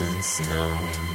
absence known.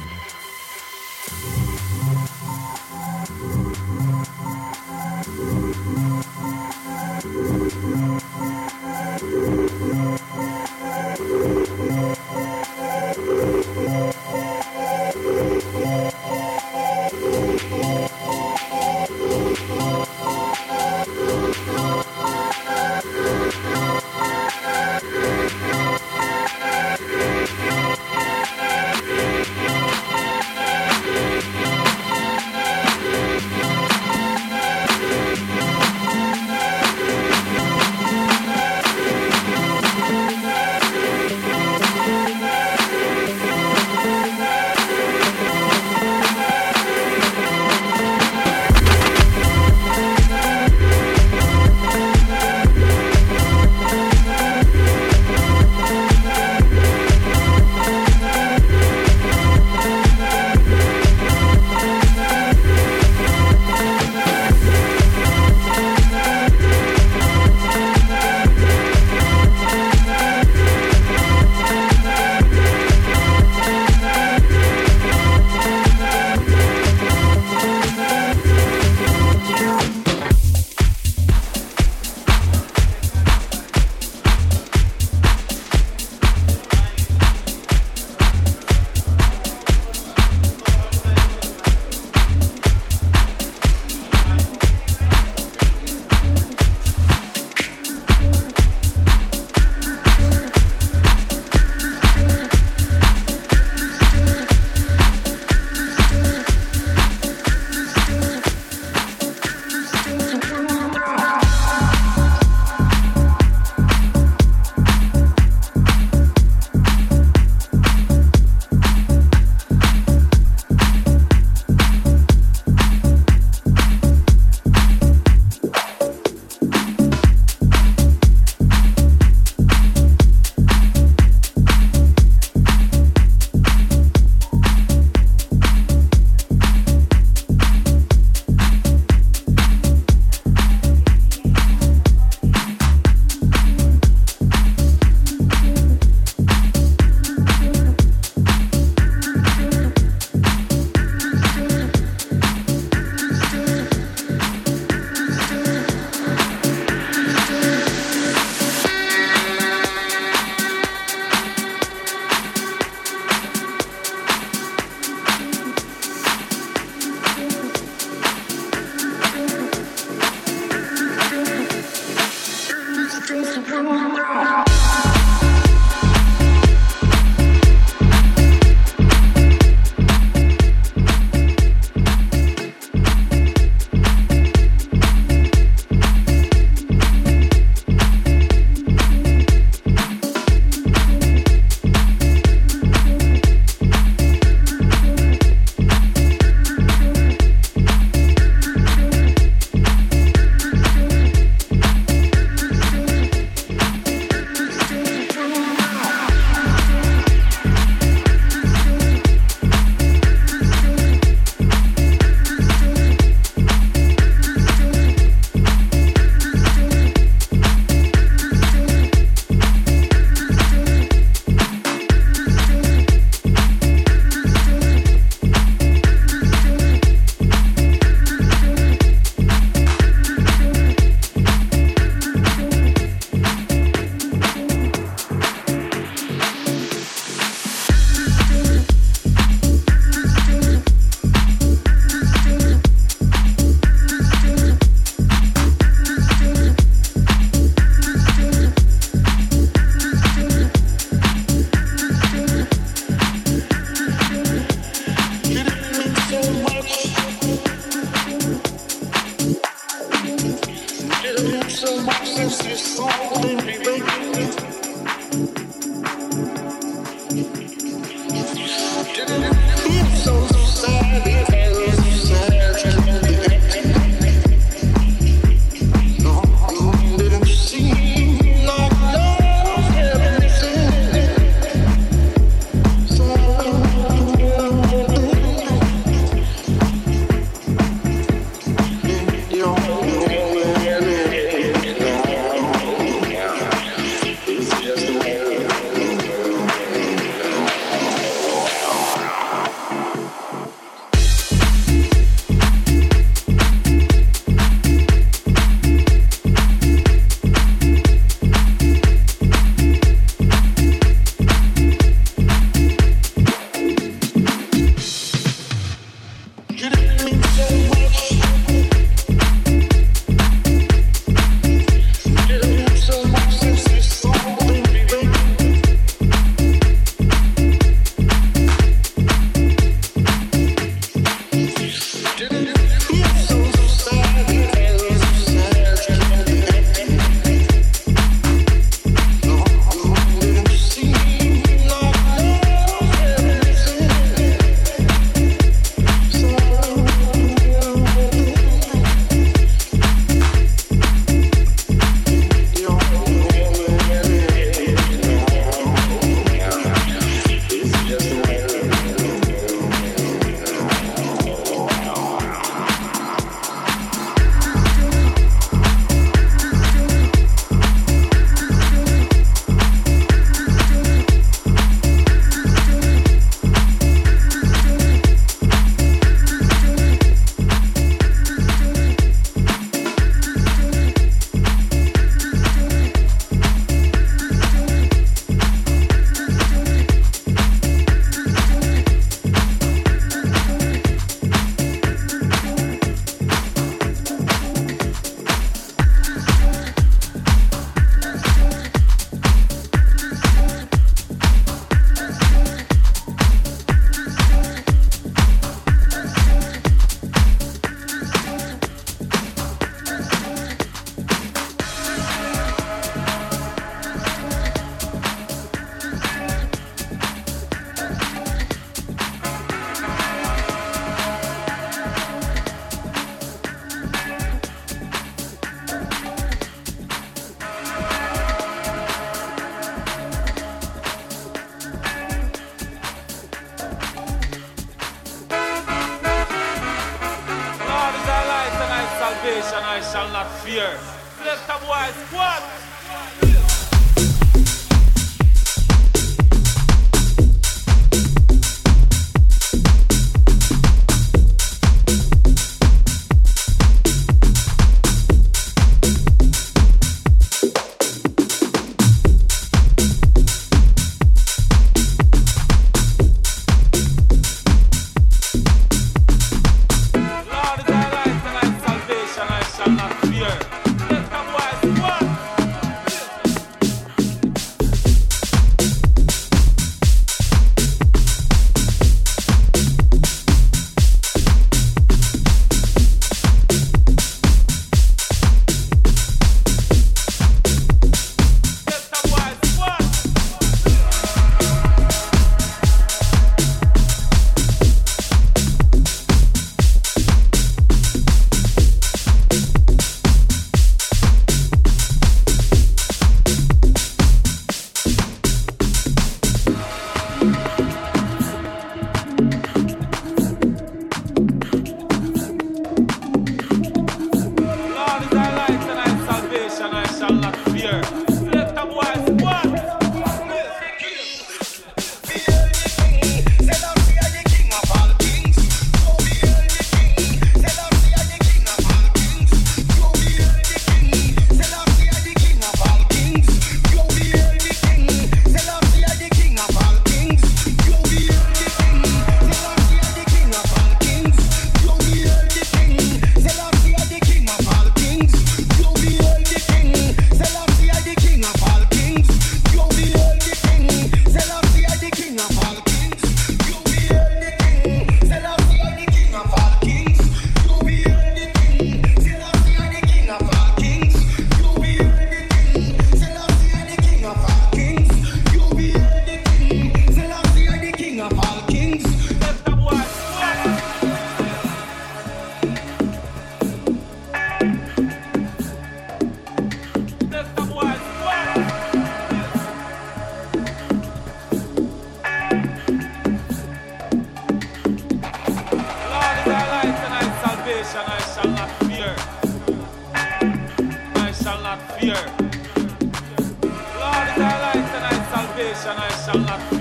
Аллах.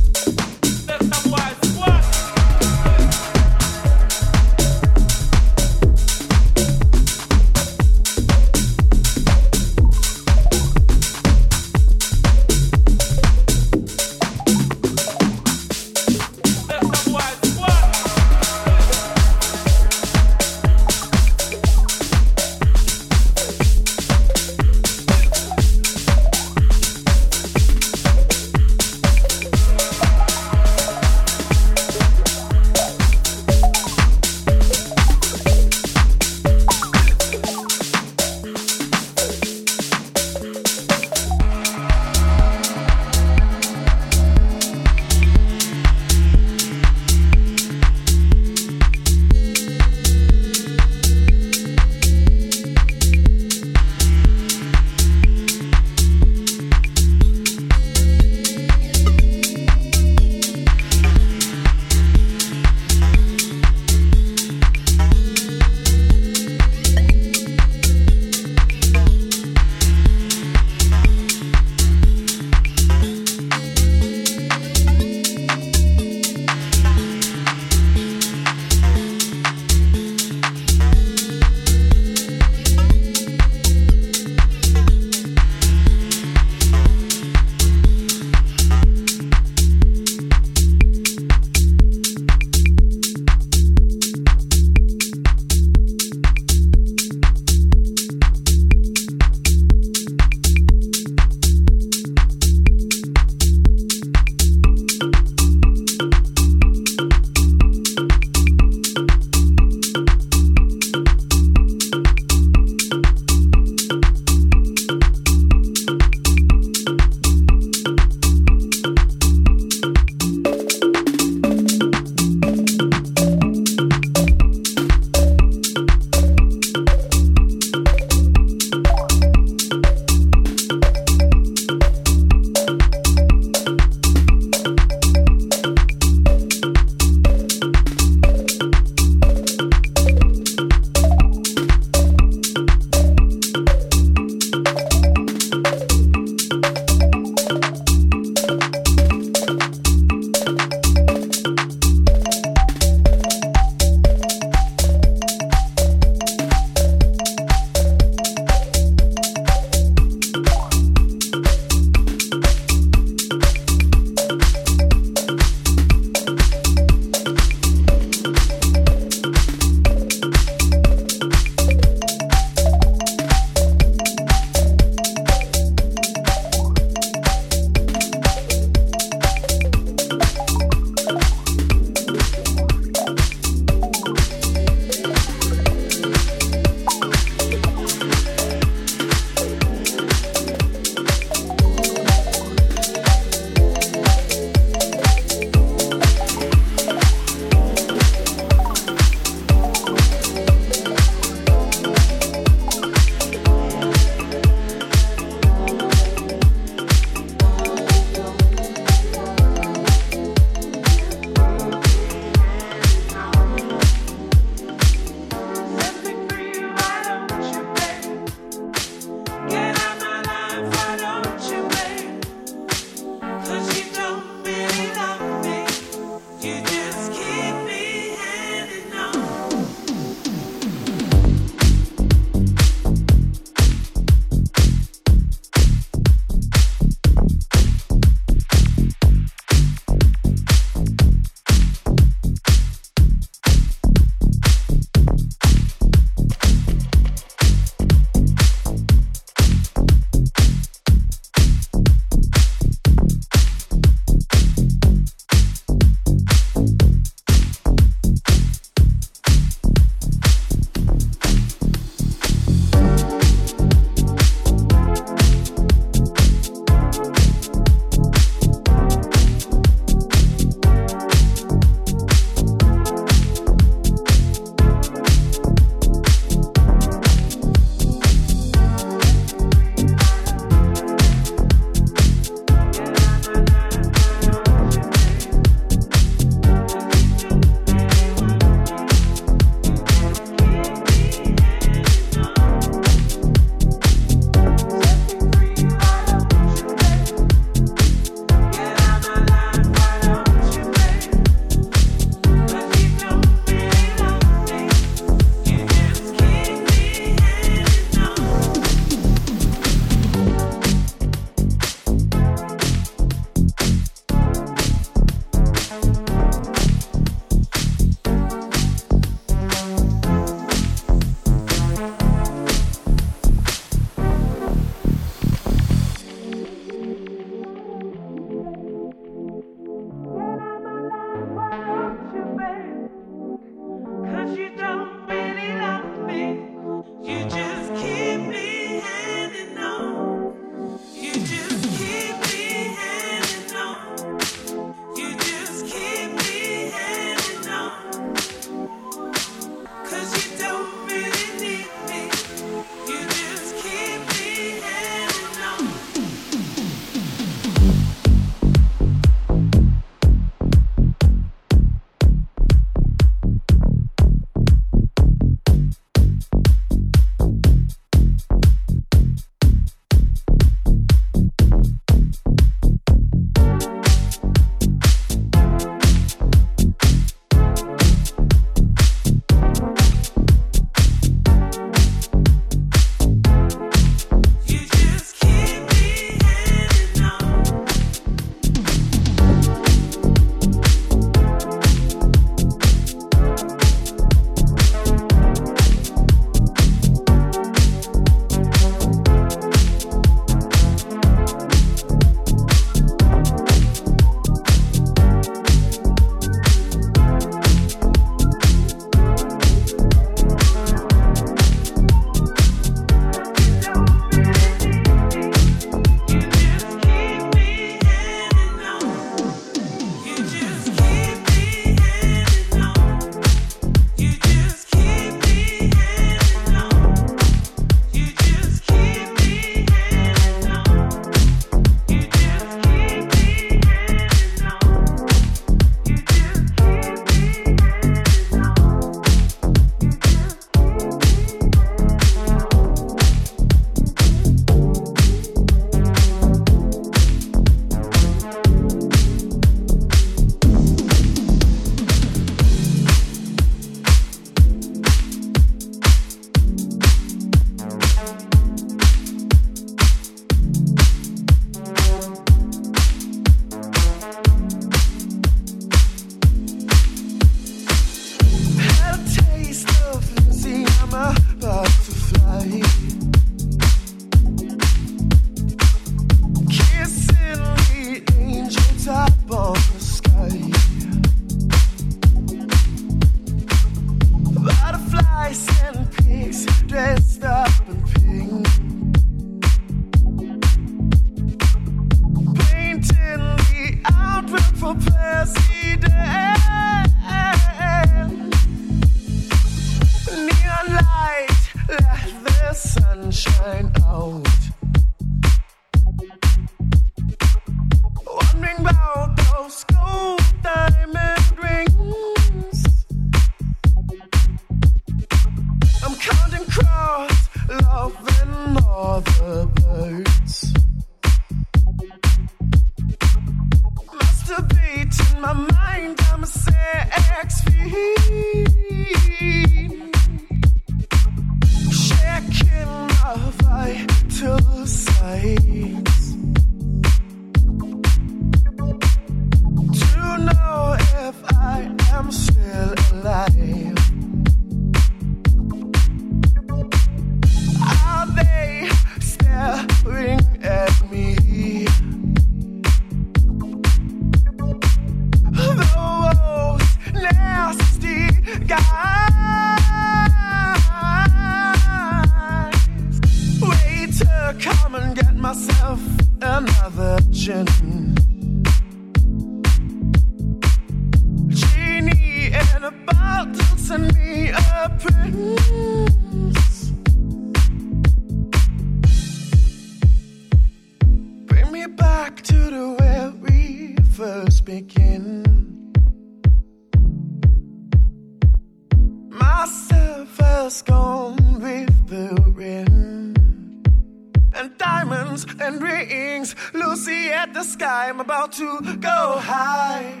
how to go high.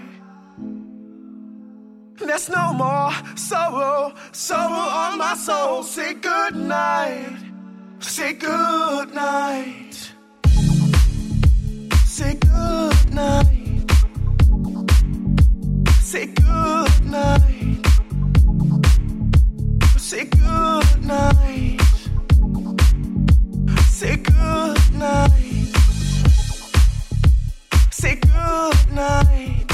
There's no more sorrow, sorrow on my soul. Say goodnight, say goodnight, say goodnight, say goodnight, say goodnight, say goodnight. Say good night.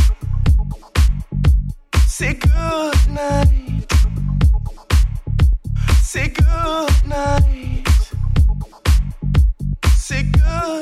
Say good night. Say good night. Say good.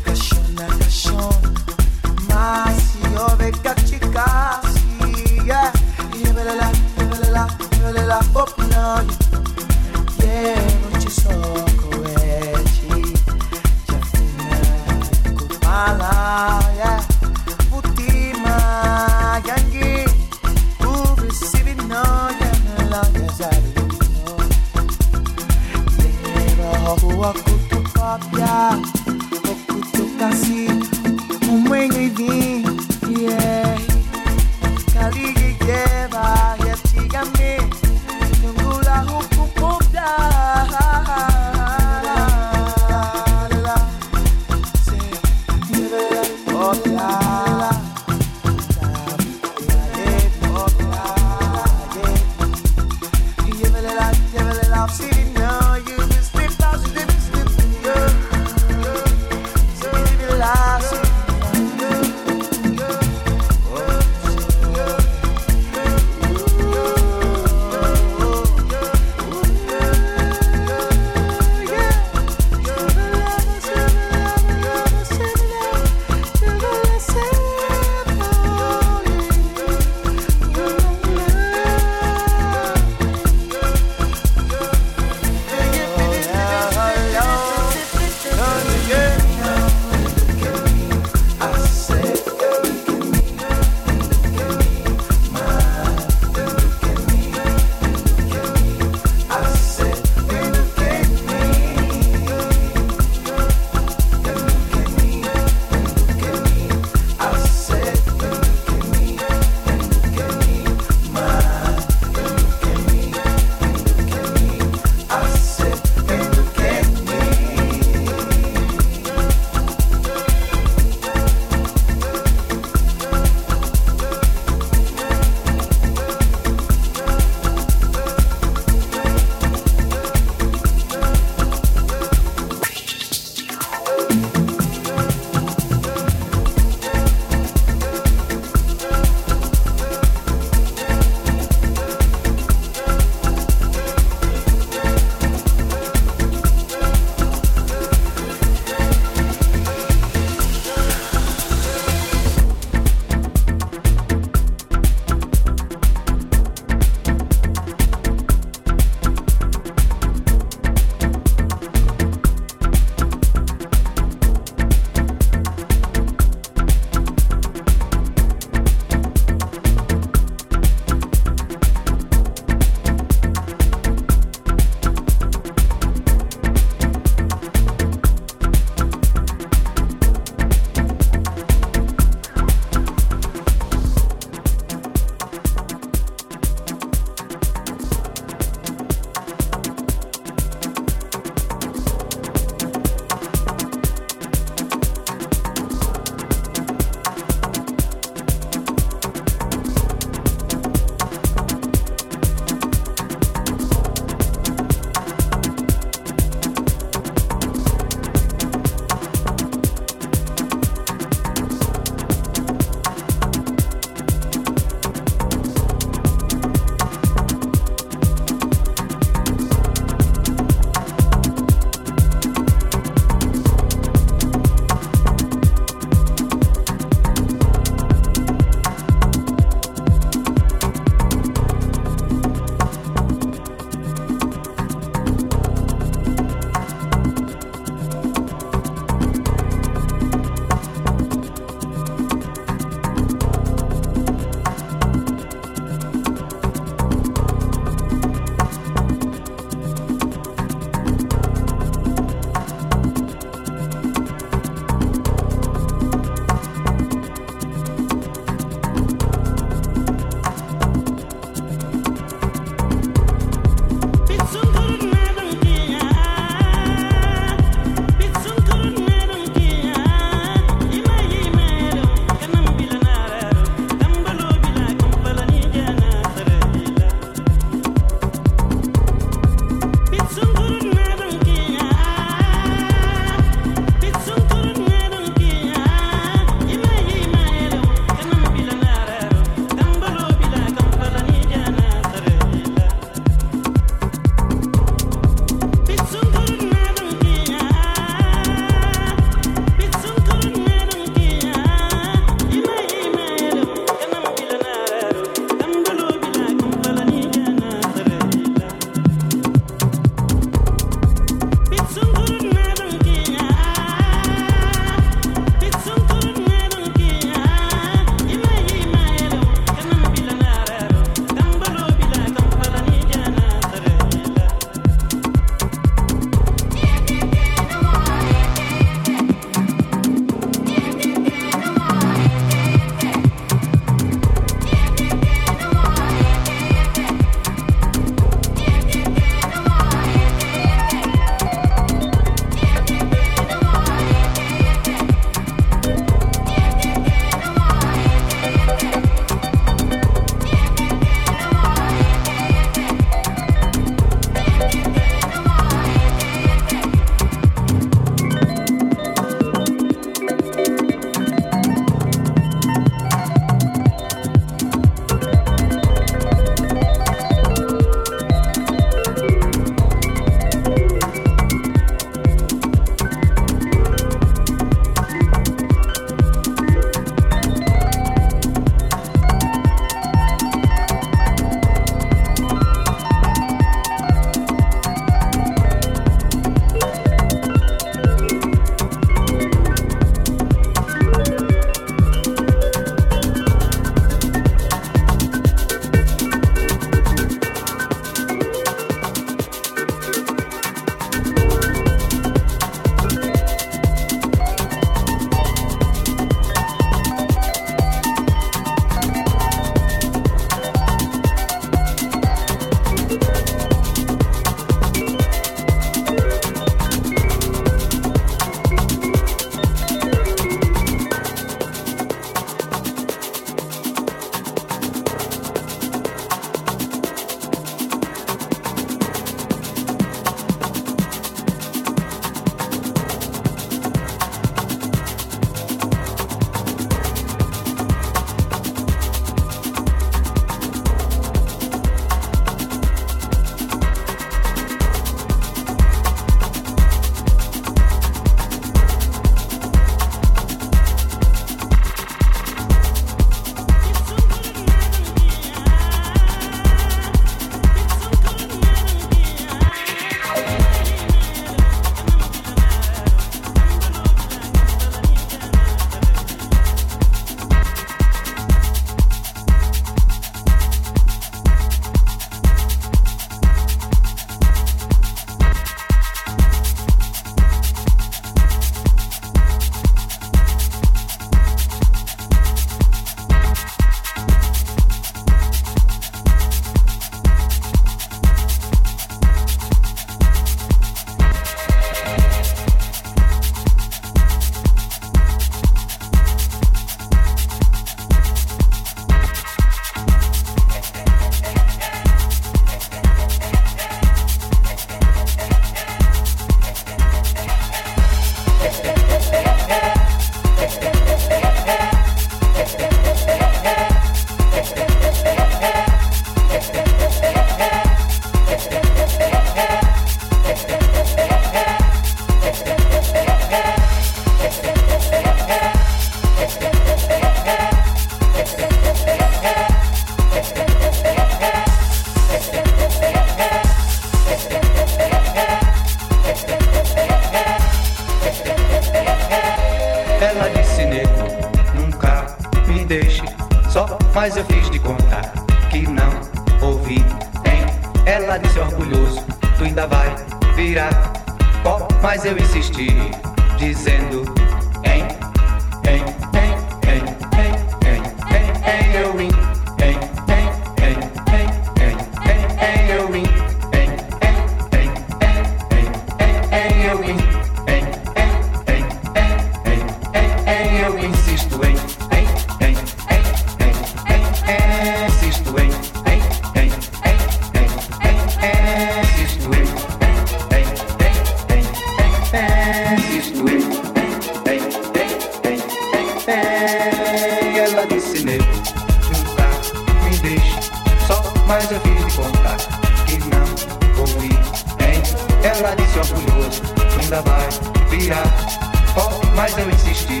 seu existir,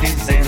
dizer.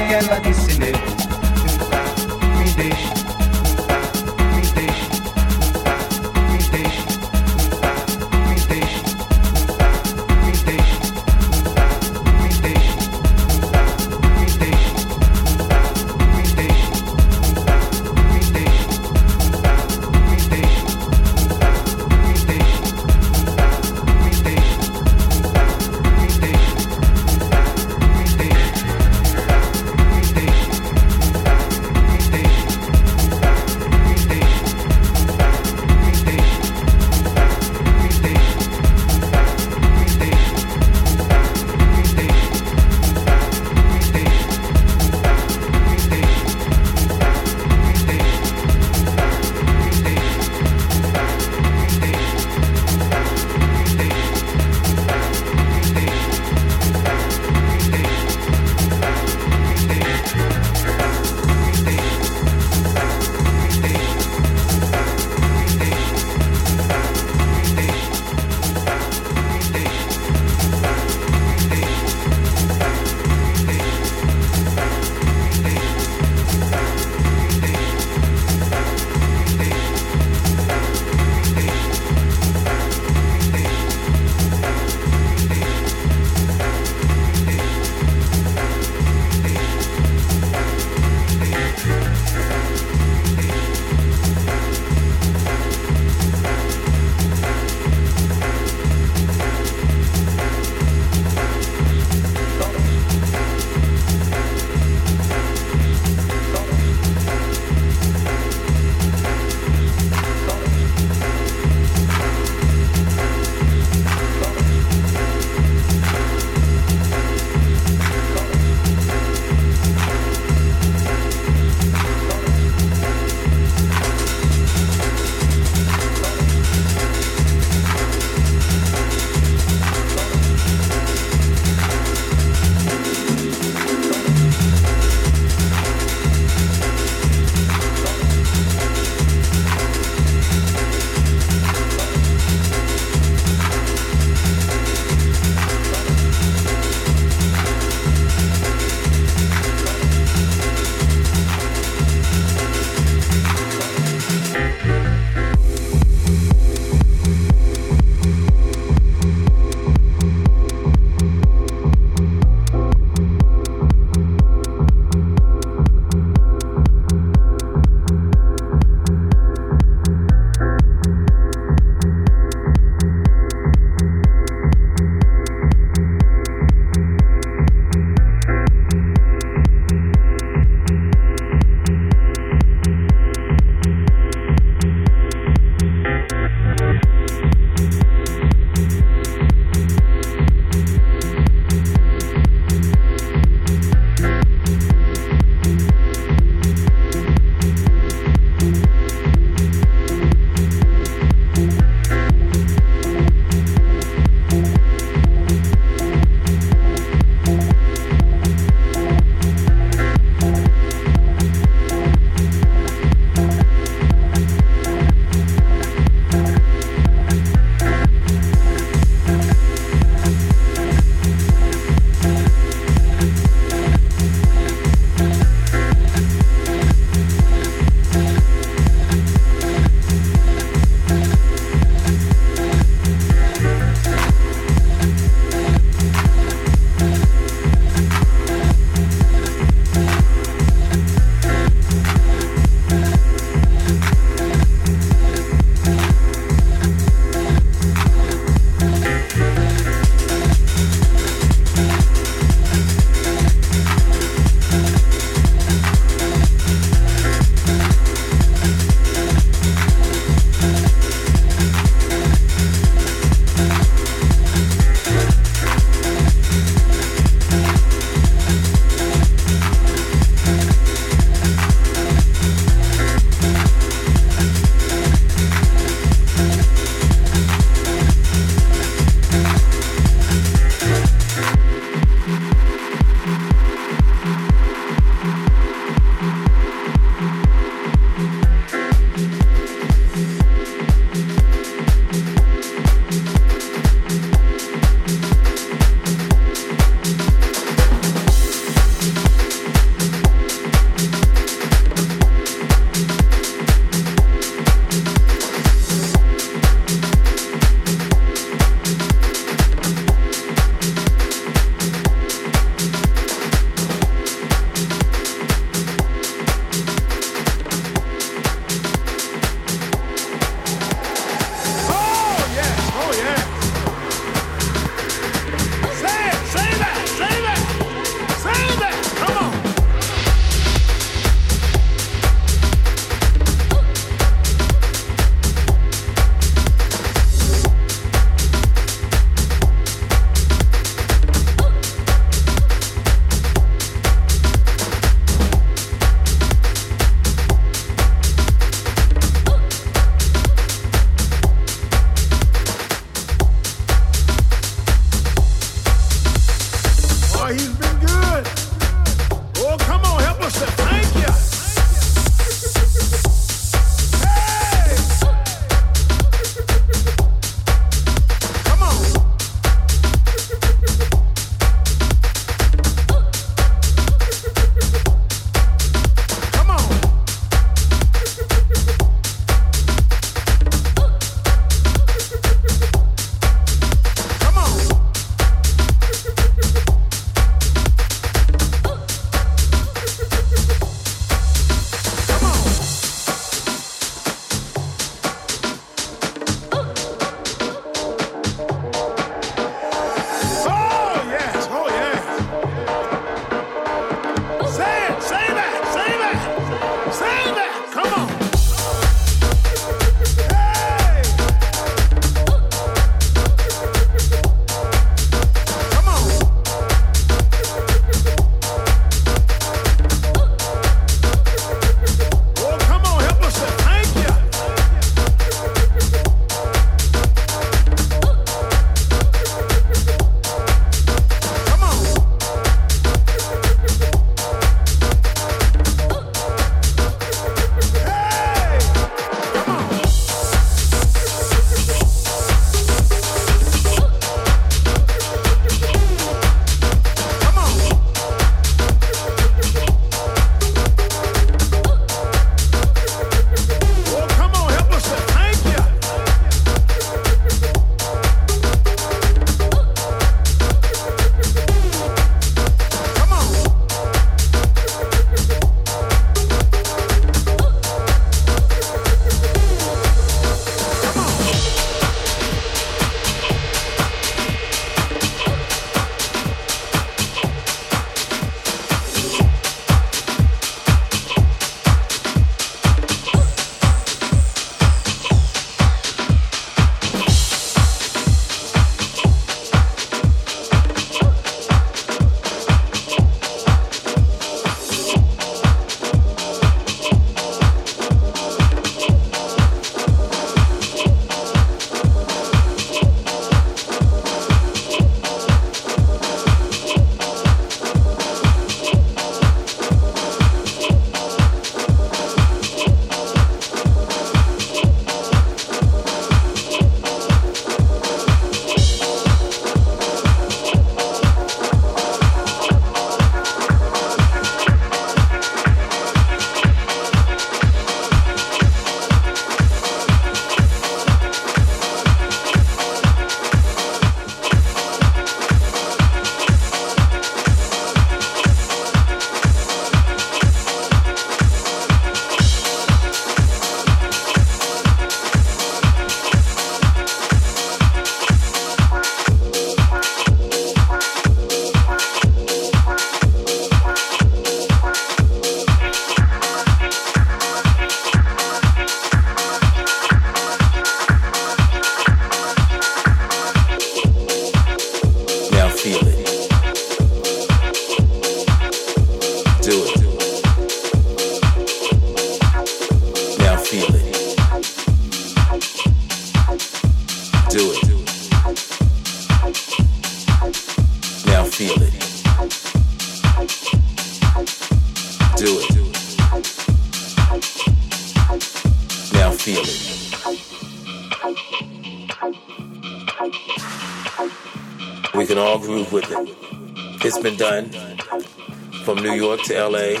York to LA,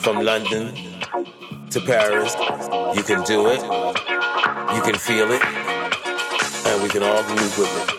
from London to Paris. You can do it, you can feel it, and we can all groove with it.